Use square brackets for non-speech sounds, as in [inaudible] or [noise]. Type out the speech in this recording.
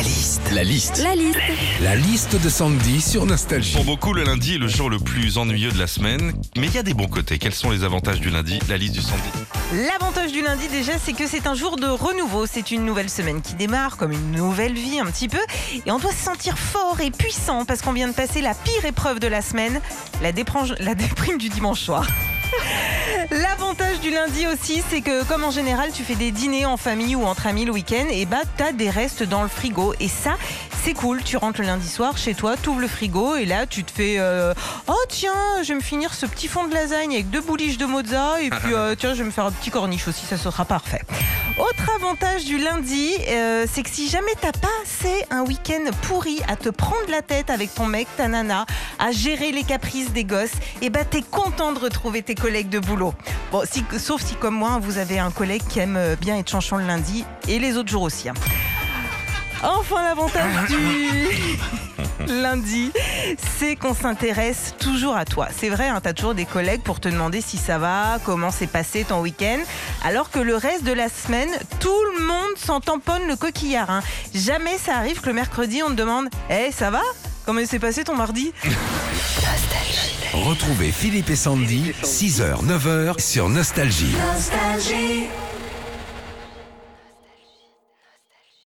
La liste. La liste. La liste. La liste de Sandy sur Nostalgie. Pour beaucoup, le lundi est le jour le plus ennuyeux de la semaine. Mais il y a des bons côtés. Quels sont les avantages du lundi? La liste du Sandy. L'avantage du lundi déjà, c'est que c'est un jour de renouveau. C'est une nouvelle semaine qui démarre, comme une nouvelle vie un petit peu. Et on doit se sentir fort et puissant parce qu'on vient de passer la pire épreuve de la semaine, la, déprime du dimanche soir. L'avantage du lundi aussi, c'est que comme en général tu fais des dîners en famille ou entre amis le week-end, et bah t'as des restes dans le frigo. Et ça, c'est cool. Tu rentres le lundi soir chez toi, t'ouvres le frigo et là tu te fais euh, Oh tiens, je vais me finir ce petit fond de lasagne avec deux bouliches de mozza et [laughs] puis euh, tiens, je vais me faire un petit corniche aussi, ça sera parfait. Autre avantage du lundi, euh, c'est que si jamais t'as pas assez un week-end pourri à te prendre la tête avec ton mec, ta nana, à gérer les caprices des gosses, et bah t'es content de retrouver tes collègues de boulot. Bon, si- sauf si comme moi, vous avez un collègue qui aime euh, bien être chanchant le lundi et les autres jours aussi. hein. Enfin, l'avantage du [laughs] lundi, c'est qu'on s'intéresse toujours à toi. C'est vrai, tu as toujours des collègues pour te demander si ça va, comment s'est passé ton week-end, alors que le reste de la semaine, tout le monde s'en tamponne le coquillard. hein. Jamais ça arrive que le mercredi, on te demande Eh, ça va? Comment s'est passé ton mardi? Retrouvez Philippe et Sandy, 6h, 9h sur Nostalgie. Nostalgie.